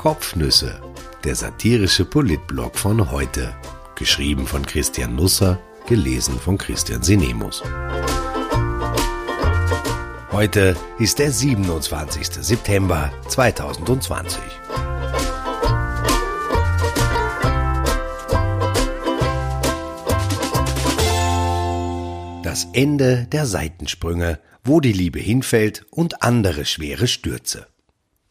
Kopfnüsse, der satirische Politblog von heute. Geschrieben von Christian Nusser, gelesen von Christian Sinemus. Heute ist der 27. September 2020. Das Ende der Seitensprünge, wo die Liebe hinfällt und andere schwere Stürze.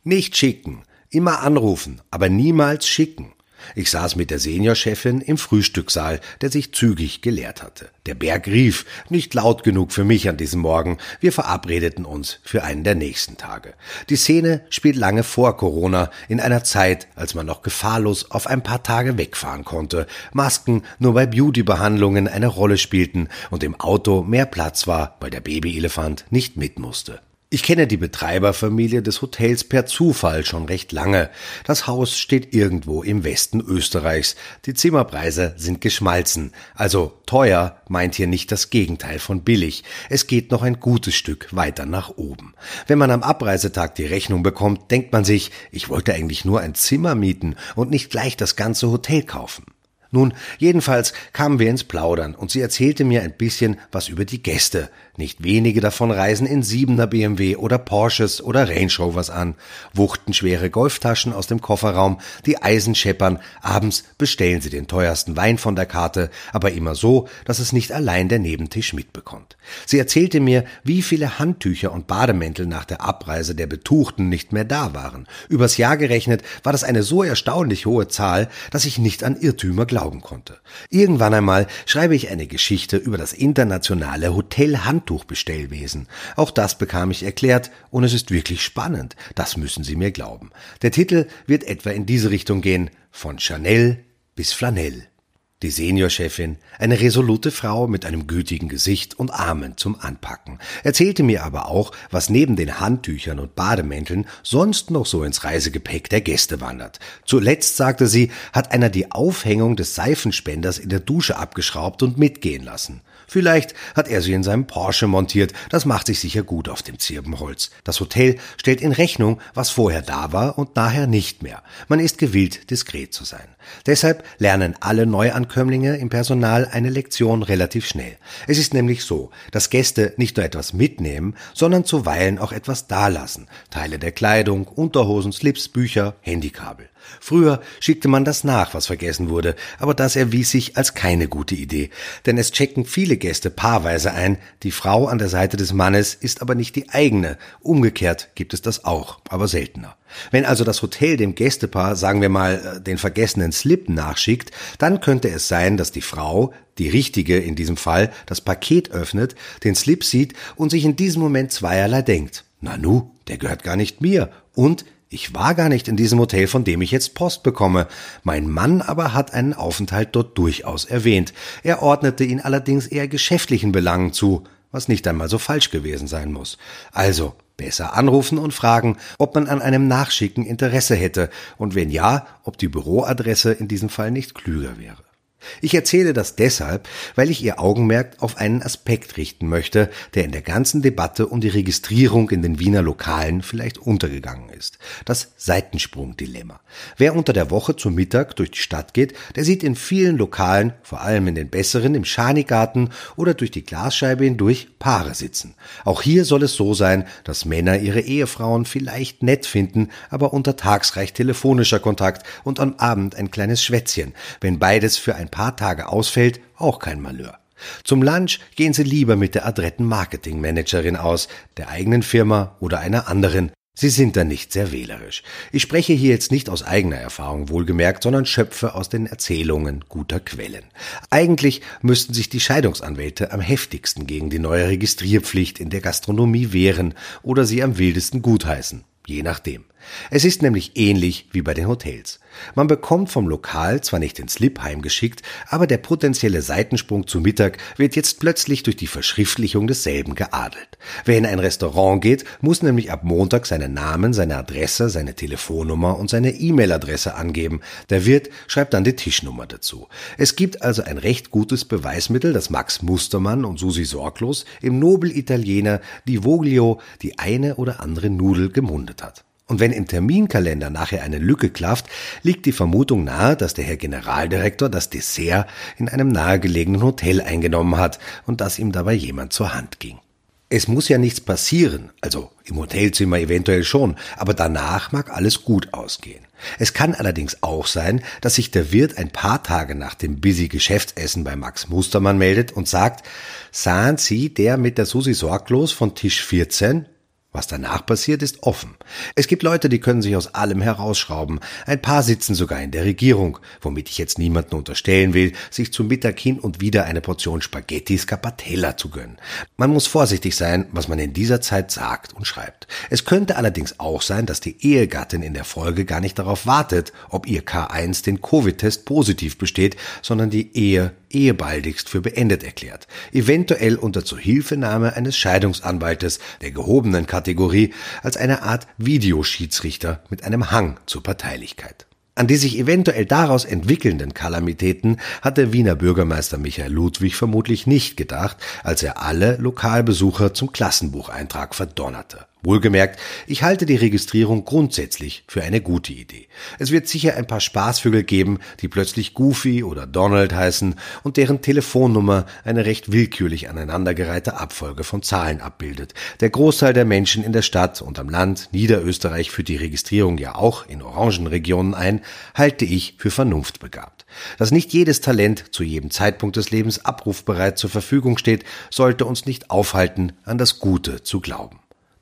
Nicht schicken, immer anrufen, aber niemals schicken. Ich saß mit der Seniorchefin im Frühstückssaal, der sich zügig geleert hatte. Der Berg rief, nicht laut genug für mich an diesem Morgen. Wir verabredeten uns für einen der nächsten Tage. Die Szene spielt lange vor Corona, in einer Zeit, als man noch gefahrlos auf ein paar Tage wegfahren konnte, Masken nur bei Beauty-Behandlungen eine Rolle spielten und im Auto mehr Platz war, weil der Babyelefant nicht mit musste. Ich kenne die Betreiberfamilie des Hotels per Zufall schon recht lange. Das Haus steht irgendwo im Westen Österreichs. Die Zimmerpreise sind geschmalzen. Also teuer meint hier nicht das Gegenteil von billig. Es geht noch ein gutes Stück weiter nach oben. Wenn man am Abreisetag die Rechnung bekommt, denkt man sich, ich wollte eigentlich nur ein Zimmer mieten und nicht gleich das ganze Hotel kaufen. Nun, jedenfalls kamen wir ins Plaudern und sie erzählte mir ein bisschen was über die Gäste. Nicht wenige davon reisen in Siebener BMW oder Porsches oder Range Rovers an, wuchten schwere Golftaschen aus dem Kofferraum, die Eisen scheppern, abends bestellen sie den teuersten Wein von der Karte, aber immer so, dass es nicht allein der Nebentisch mitbekommt. Sie erzählte mir, wie viele Handtücher und Bademäntel nach der Abreise der Betuchten nicht mehr da waren. Übers Jahr gerechnet war das eine so erstaunlich hohe Zahl, dass ich nicht an Irrtümer glauben konnte. Irgendwann einmal schreibe ich eine Geschichte über das internationale Hotel Handtuch Handtuchbestellwesen. Auch das bekam ich erklärt und es ist wirklich spannend. Das müssen Sie mir glauben. Der Titel wird etwa in diese Richtung gehen. Von Chanel bis Flanell. Die Seniorchefin, eine resolute Frau mit einem gütigen Gesicht und Armen zum Anpacken, erzählte mir aber auch, was neben den Handtüchern und Bademänteln sonst noch so ins Reisegepäck der Gäste wandert. Zuletzt, sagte sie, hat einer die Aufhängung des Seifenspenders in der Dusche abgeschraubt und mitgehen lassen. Vielleicht hat er sie in seinem Porsche montiert, das macht sich sicher gut auf dem Zirbenholz. Das Hotel stellt in Rechnung, was vorher da war und nachher nicht mehr. Man ist gewillt, diskret zu sein. Deshalb lernen alle Neuankömmlinge im Personal eine Lektion relativ schnell. Es ist nämlich so, dass Gäste nicht nur etwas mitnehmen, sondern zuweilen auch etwas dalassen. Teile der Kleidung, Unterhosen, Slips, Bücher, Handykabel. Früher schickte man das nach, was vergessen wurde, aber das erwies sich als keine gute Idee, denn es checken viele Gäste paarweise ein, die Frau an der Seite des Mannes ist aber nicht die eigene, umgekehrt gibt es das auch, aber seltener. Wenn also das Hotel dem Gästepaar, sagen wir mal, äh, den vergessenen Slip nachschickt, dann könnte es sein, dass die Frau, die richtige in diesem Fall, das Paket öffnet, den Slip sieht und sich in diesem Moment zweierlei denkt. Nanu, der gehört gar nicht mir und ich war gar nicht in diesem Hotel, von dem ich jetzt Post bekomme. Mein Mann aber hat einen Aufenthalt dort durchaus erwähnt. Er ordnete ihn allerdings eher geschäftlichen Belangen zu, was nicht einmal so falsch gewesen sein muss. Also, besser anrufen und fragen, ob man an einem Nachschicken Interesse hätte und wenn ja, ob die Büroadresse in diesem Fall nicht klüger wäre. Ich erzähle das deshalb, weil ich Ihr Augenmerk auf einen Aspekt richten möchte, der in der ganzen Debatte um die Registrierung in den Wiener Lokalen vielleicht untergegangen ist. Das Seitensprung-Dilemma. Wer unter der Woche zum Mittag durch die Stadt geht, der sieht in vielen Lokalen, vor allem in den besseren, im Schanigarten oder durch die Glasscheibe hindurch Paare sitzen. Auch hier soll es so sein, dass Männer ihre Ehefrauen vielleicht nett finden, aber untertags reicht telefonischer Kontakt und am Abend ein kleines Schwätzchen, wenn beides für ein paar Tage ausfällt, auch kein Malheur. Zum Lunch gehen Sie lieber mit der adretten Marketingmanagerin aus, der eigenen Firma oder einer anderen. Sie sind da nicht sehr wählerisch. Ich spreche hier jetzt nicht aus eigener Erfahrung wohlgemerkt, sondern schöpfe aus den Erzählungen guter Quellen. Eigentlich müssten sich die Scheidungsanwälte am heftigsten gegen die neue Registrierpflicht in der Gastronomie wehren oder sie am wildesten gutheißen, je nachdem. Es ist nämlich ähnlich wie bei den Hotels. Man bekommt vom Lokal zwar nicht den Slip heimgeschickt, aber der potenzielle Seitensprung zu Mittag wird jetzt plötzlich durch die Verschriftlichung desselben geadelt. Wer in ein Restaurant geht, muss nämlich ab Montag seinen Namen, seine Adresse, seine Telefonnummer und seine E-Mail-Adresse angeben. Der Wirt schreibt dann die Tischnummer dazu. Es gibt also ein recht gutes Beweismittel, dass Max Mustermann und Susi Sorglos im Nobel Italiener die Voglio die eine oder andere Nudel gemundet hat. Und wenn im Terminkalender nachher eine Lücke klafft, liegt die Vermutung nahe, dass der Herr Generaldirektor das Dessert in einem nahegelegenen Hotel eingenommen hat und dass ihm dabei jemand zur Hand ging. Es muss ja nichts passieren, also im Hotelzimmer eventuell schon, aber danach mag alles gut ausgehen. Es kann allerdings auch sein, dass sich der Wirt ein paar Tage nach dem busy Geschäftsessen bei Max Mustermann meldet und sagt, sahen Sie der mit der Susi Sorglos von Tisch 14? Was danach passiert, ist offen. Es gibt Leute, die können sich aus allem herausschrauben. Ein paar sitzen sogar in der Regierung, womit ich jetzt niemanden unterstellen will, sich zum Mittag hin und wieder eine Portion Spaghetti Scapatella zu gönnen. Man muss vorsichtig sein, was man in dieser Zeit sagt und schreibt. Es könnte allerdings auch sein, dass die Ehegattin in der Folge gar nicht darauf wartet, ob ihr K1 den Covid-Test positiv besteht, sondern die Ehe ehebaldigst für beendet erklärt, eventuell unter Zuhilfenahme eines Scheidungsanwaltes der gehobenen Kategorie als eine Art Videoschiedsrichter mit einem Hang zur Parteilichkeit. An die sich eventuell daraus entwickelnden Kalamitäten hat der Wiener Bürgermeister Michael Ludwig vermutlich nicht gedacht, als er alle Lokalbesucher zum Klassenbucheintrag verdonnerte. Wohlgemerkt, ich halte die Registrierung grundsätzlich für eine gute Idee. Es wird sicher ein paar Spaßvögel geben, die plötzlich Goofy oder Donald heißen und deren Telefonnummer eine recht willkürlich aneinandergereihte Abfolge von Zahlen abbildet. Der Großteil der Menschen in der Stadt und am Land, Niederösterreich führt die Registrierung ja auch in Orangenregionen ein, halte ich für vernunftbegabt. Dass nicht jedes Talent zu jedem Zeitpunkt des Lebens abrufbereit zur Verfügung steht, sollte uns nicht aufhalten, an das Gute zu glauben.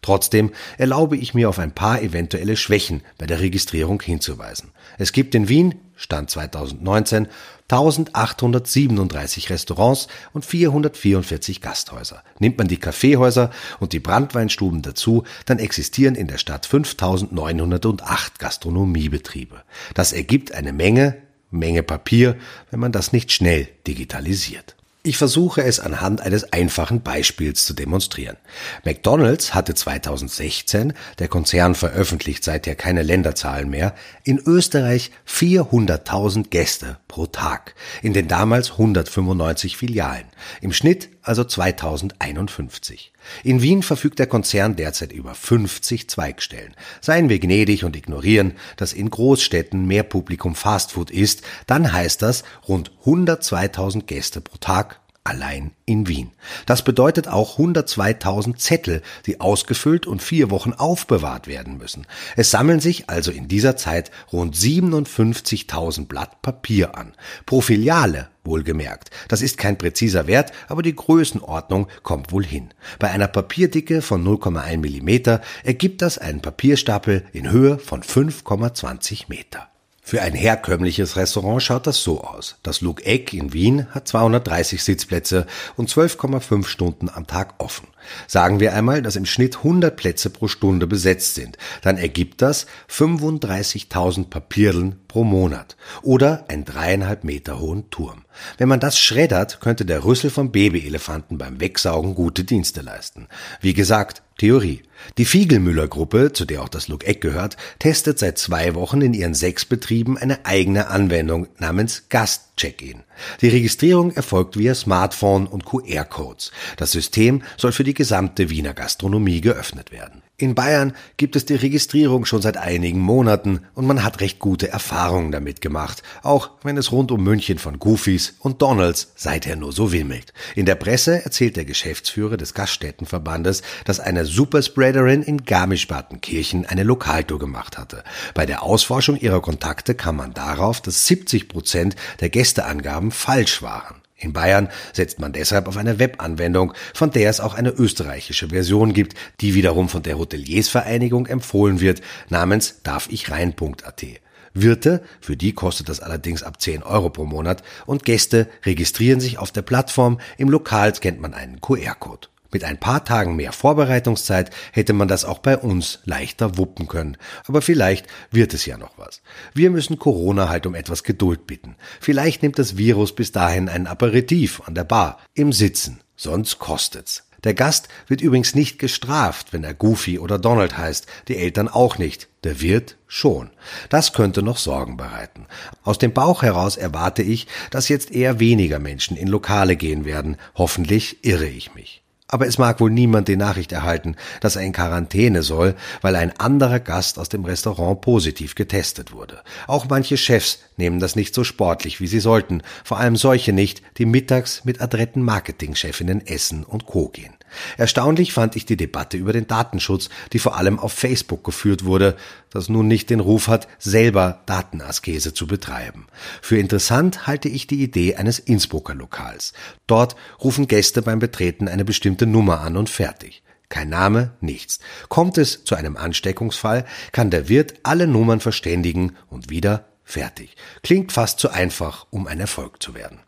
Trotzdem erlaube ich mir auf ein paar eventuelle Schwächen bei der Registrierung hinzuweisen. Es gibt in Wien, Stand 2019, 1837 Restaurants und 444 Gasthäuser. Nimmt man die Kaffeehäuser und die Brandweinstuben dazu, dann existieren in der Stadt 5908 Gastronomiebetriebe. Das ergibt eine Menge, Menge Papier, wenn man das nicht schnell digitalisiert. Ich versuche es anhand eines einfachen Beispiels zu demonstrieren. McDonald's hatte 2016, der Konzern veröffentlicht seither keine Länderzahlen mehr, in Österreich 400.000 Gäste pro Tag in den damals 195 Filialen. Im Schnitt also 2051. In Wien verfügt der Konzern derzeit über 50 Zweigstellen. Seien wir gnädig und ignorieren, dass in Großstädten mehr Publikum Fastfood ist, dann heißt das rund 102.000 Gäste pro Tag allein in Wien. Das bedeutet auch 102.000 Zettel, die ausgefüllt und vier Wochen aufbewahrt werden müssen. Es sammeln sich also in dieser Zeit rund 57.000 Blatt Papier an. Pro Filiale wohlgemerkt. Das ist kein präziser Wert, aber die Größenordnung kommt wohl hin. Bei einer Papierdicke von 0,1 Millimeter ergibt das einen Papierstapel in Höhe von 5,20 Meter. Für ein herkömmliches Restaurant schaut das so aus. Das Look Egg in Wien hat 230 Sitzplätze und 12,5 Stunden am Tag offen. Sagen wir einmal, dass im Schnitt 100 Plätze pro Stunde besetzt sind. Dann ergibt das 35.000 Papierlen pro Monat oder einen dreieinhalb Meter hohen Turm. Wenn man das schreddert, könnte der Rüssel vom Babyelefanten beim Wegsaugen gute Dienste leisten. Wie gesagt, Theorie. Die Fiegelmüller-Gruppe, zu der auch das Look Eck gehört, testet seit zwei Wochen in ihren sechs Betrieben eine eigene Anwendung namens Gast-Check-In. Die Registrierung erfolgt via Smartphone und QR-Codes. Das System soll für die gesamte Wiener Gastronomie geöffnet werden. In Bayern gibt es die Registrierung schon seit einigen Monaten und man hat recht gute Erfahrungen damit gemacht, auch wenn es rund um München von Goofies und Donalds seither nur so wimmelt. In der Presse erzählt der Geschäftsführer des Gaststättenverbandes, dass eine Superspreaderin in Garmisch-Partenkirchen eine Lokaltour gemacht hatte. Bei der Ausforschung ihrer Kontakte kam man darauf, dass 70 Prozent der Gästeangaben falsch waren. In Bayern setzt man deshalb auf eine Webanwendung, von der es auch eine österreichische Version gibt, die wiederum von der Hoteliersvereinigung empfohlen wird, namens darfichrein.at. Wirte, für die kostet das allerdings ab 10 Euro pro Monat, und Gäste registrieren sich auf der Plattform, im Lokal scannt man einen QR-Code. Mit ein paar Tagen mehr Vorbereitungszeit hätte man das auch bei uns leichter wuppen können. Aber vielleicht wird es ja noch was. Wir müssen Corona halt um etwas Geduld bitten. Vielleicht nimmt das Virus bis dahin ein Aperitif an der Bar, im Sitzen. Sonst kostet's. Der Gast wird übrigens nicht gestraft, wenn er Goofy oder Donald heißt, die Eltern auch nicht, der Wirt schon. Das könnte noch Sorgen bereiten. Aus dem Bauch heraus erwarte ich, dass jetzt eher weniger Menschen in Lokale gehen werden. Hoffentlich irre ich mich. Aber es mag wohl niemand die Nachricht erhalten, dass er in Quarantäne soll, weil ein anderer Gast aus dem Restaurant positiv getestet wurde. Auch manche Chefs nehmen das nicht so sportlich, wie sie sollten, vor allem solche nicht, die mittags mit adretten Marketingchefinnen essen und Co. gehen. Erstaunlich fand ich die Debatte über den Datenschutz, die vor allem auf Facebook geführt wurde, das nun nicht den Ruf hat, selber Datenaskese zu betreiben. Für interessant halte ich die Idee eines Innsbrucker Lokals. Dort rufen Gäste beim Betreten eine bestimmte Nummer an und fertig. Kein Name, nichts. Kommt es zu einem Ansteckungsfall, kann der Wirt alle Nummern verständigen und wieder fertig. Klingt fast zu einfach, um ein Erfolg zu werden.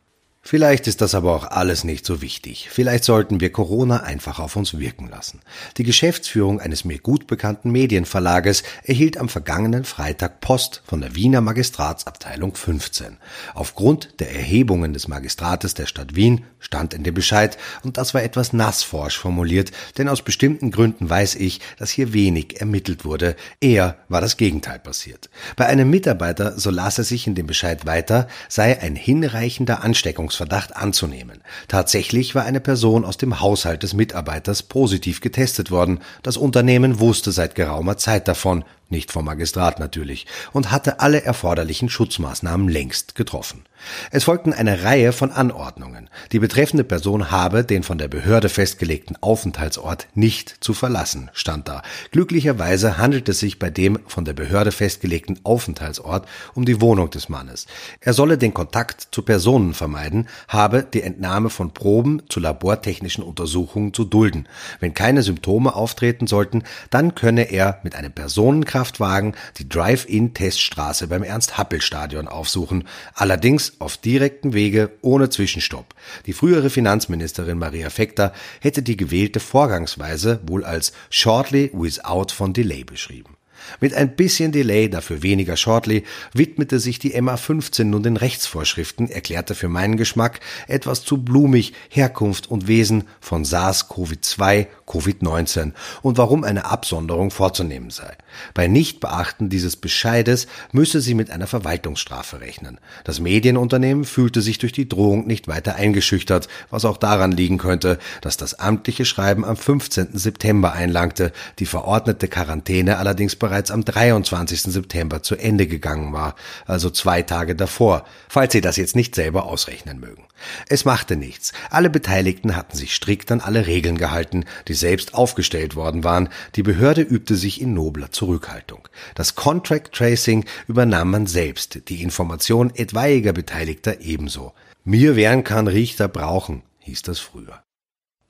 Vielleicht ist das aber auch alles nicht so wichtig. Vielleicht sollten wir Corona einfach auf uns wirken lassen. Die Geschäftsführung eines mir gut bekannten Medienverlages erhielt am vergangenen Freitag Post von der Wiener Magistratsabteilung 15. Aufgrund der Erhebungen des Magistrates der Stadt Wien stand in dem Bescheid, und das war etwas nassforsch formuliert, denn aus bestimmten Gründen weiß ich, dass hier wenig ermittelt wurde. Eher war das Gegenteil passiert. Bei einem Mitarbeiter, so las er sich in dem Bescheid weiter, sei ein hinreichender Ansteckungs Verdacht anzunehmen. Tatsächlich war eine Person aus dem Haushalt des Mitarbeiters positiv getestet worden. Das Unternehmen wusste seit geraumer Zeit davon, nicht vom Magistrat natürlich, und hatte alle erforderlichen Schutzmaßnahmen längst getroffen. Es folgten eine Reihe von Anordnungen. Die betreffende Person habe den von der Behörde festgelegten Aufenthaltsort nicht zu verlassen, stand da. Glücklicherweise handelt es sich bei dem von der Behörde festgelegten Aufenthaltsort um die Wohnung des Mannes. Er solle den Kontakt zu Personen vermeiden, habe die Entnahme von Proben zu labortechnischen Untersuchungen zu dulden. Wenn keine Symptome auftreten sollten, dann könne er mit einem Personenkreis Kraftwagen die Drive-In-Teststraße beim Ernst-Happel-Stadion aufsuchen, allerdings auf direktem Wege ohne Zwischenstopp. Die frühere Finanzministerin Maria Fekter hätte die gewählte Vorgangsweise wohl als shortly without von delay beschrieben. Mit ein bisschen Delay, dafür weniger Shortly, widmete sich die MA15 nun den Rechtsvorschriften, erklärte für meinen Geschmack etwas zu blumig Herkunft und Wesen von SARS-CoV-2, Covid-19 und warum eine Absonderung vorzunehmen sei. Bei Nichtbeachten dieses Bescheides müsse sie mit einer Verwaltungsstrafe rechnen. Das Medienunternehmen fühlte sich durch die Drohung nicht weiter eingeschüchtert, was auch daran liegen könnte, dass das amtliche Schreiben am 15. September einlangte, die verordnete Quarantäne allerdings bereits am 23. September zu Ende gegangen war, also zwei Tage davor, falls Sie das jetzt nicht selber ausrechnen mögen. Es machte nichts. Alle Beteiligten hatten sich strikt an alle Regeln gehalten, die selbst aufgestellt worden waren. Die Behörde übte sich in nobler Zurückhaltung. Das Contract Tracing übernahm man selbst, die Information etwaiger Beteiligter ebenso. Mir wären kann Richter brauchen, hieß das früher.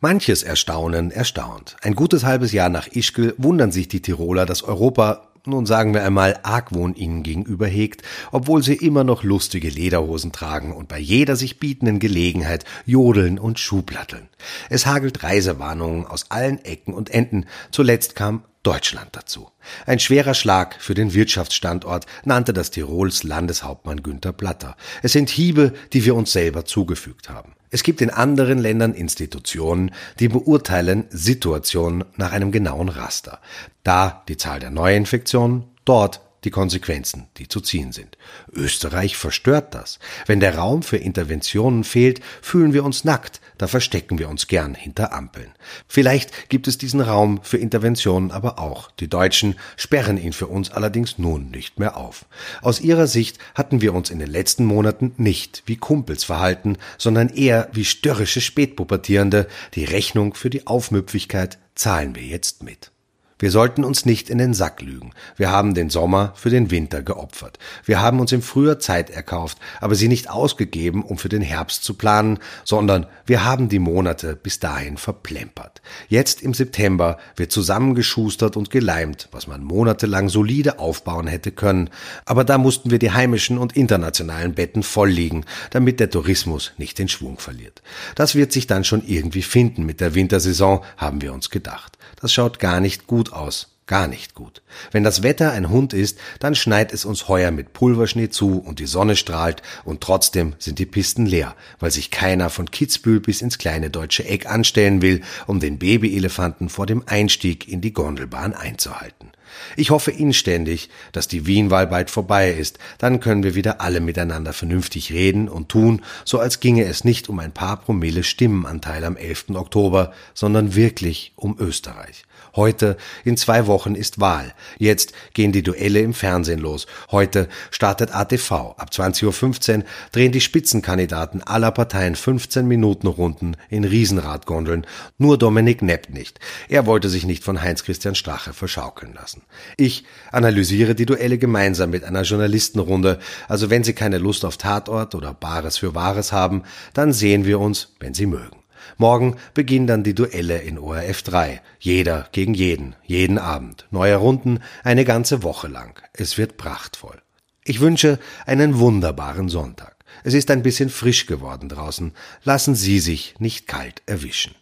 Manches Erstaunen erstaunt. Ein gutes halbes Jahr nach Ischgl wundern sich die Tiroler, dass Europa nun sagen wir einmal Argwohn ihnen gegenüber hegt, obwohl sie immer noch lustige Lederhosen tragen und bei jeder sich bietenden Gelegenheit jodeln und Schuhplatteln. Es hagelt Reisewarnungen aus allen Ecken und Enden. Zuletzt kam Deutschland dazu. Ein schwerer Schlag für den Wirtschaftsstandort nannte das Tirols Landeshauptmann Günther Platter. Es sind Hiebe, die wir uns selber zugefügt haben. Es gibt in anderen Ländern Institutionen, die beurteilen Situationen nach einem genauen Raster. Da die Zahl der Neuinfektionen, dort die Konsequenzen, die zu ziehen sind. Österreich verstört das. Wenn der Raum für Interventionen fehlt, fühlen wir uns nackt, da verstecken wir uns gern hinter Ampeln. Vielleicht gibt es diesen Raum für Interventionen aber auch. Die Deutschen sperren ihn für uns allerdings nun nicht mehr auf. Aus ihrer Sicht hatten wir uns in den letzten Monaten nicht wie Kumpels verhalten, sondern eher wie störrische Spätpubertierende. Die Rechnung für die Aufmüpfigkeit zahlen wir jetzt mit. Wir sollten uns nicht in den Sack lügen. Wir haben den Sommer für den Winter geopfert. Wir haben uns im Frühjahr Zeit erkauft, aber sie nicht ausgegeben, um für den Herbst zu planen, sondern wir haben die Monate bis dahin verplempert. Jetzt im September wird zusammengeschustert und geleimt, was man monatelang solide aufbauen hätte können. Aber da mussten wir die heimischen und internationalen Betten voll liegen, damit der Tourismus nicht den Schwung verliert. Das wird sich dann schon irgendwie finden mit der Wintersaison, haben wir uns gedacht. Das schaut gar nicht aus. Gar nicht gut. Wenn das Wetter ein Hund ist, dann schneit es uns heuer mit Pulverschnee zu und die Sonne strahlt und trotzdem sind die Pisten leer, weil sich keiner von Kitzbühel bis ins kleine deutsche Eck anstellen will, um den Babyelefanten vor dem Einstieg in die Gondelbahn einzuhalten. Ich hoffe inständig, dass die Wienwahl bald vorbei ist, dann können wir wieder alle miteinander vernünftig reden und tun, so als ginge es nicht um ein paar Promille Stimmenanteil am 11. Oktober, sondern wirklich um Österreich. Heute, in zwei Wochen, ist Wahl. Jetzt gehen die Duelle im Fernsehen los. Heute startet ATV. Ab 20.15 Uhr drehen die Spitzenkandidaten aller Parteien 15 Minuten Runden in Riesenradgondeln. Nur Dominik Nepp nicht. Er wollte sich nicht von Heinz-Christian Strache verschaukeln lassen. Ich analysiere die Duelle gemeinsam mit einer Journalistenrunde. Also wenn Sie keine Lust auf Tatort oder Bares für Wahres haben, dann sehen wir uns, wenn Sie mögen. Morgen beginnen dann die Duelle in ORF 3. Jeder gegen jeden, jeden Abend. Neue Runden, eine ganze Woche lang. Es wird prachtvoll. Ich wünsche einen wunderbaren Sonntag. Es ist ein bisschen frisch geworden draußen. Lassen Sie sich nicht kalt erwischen.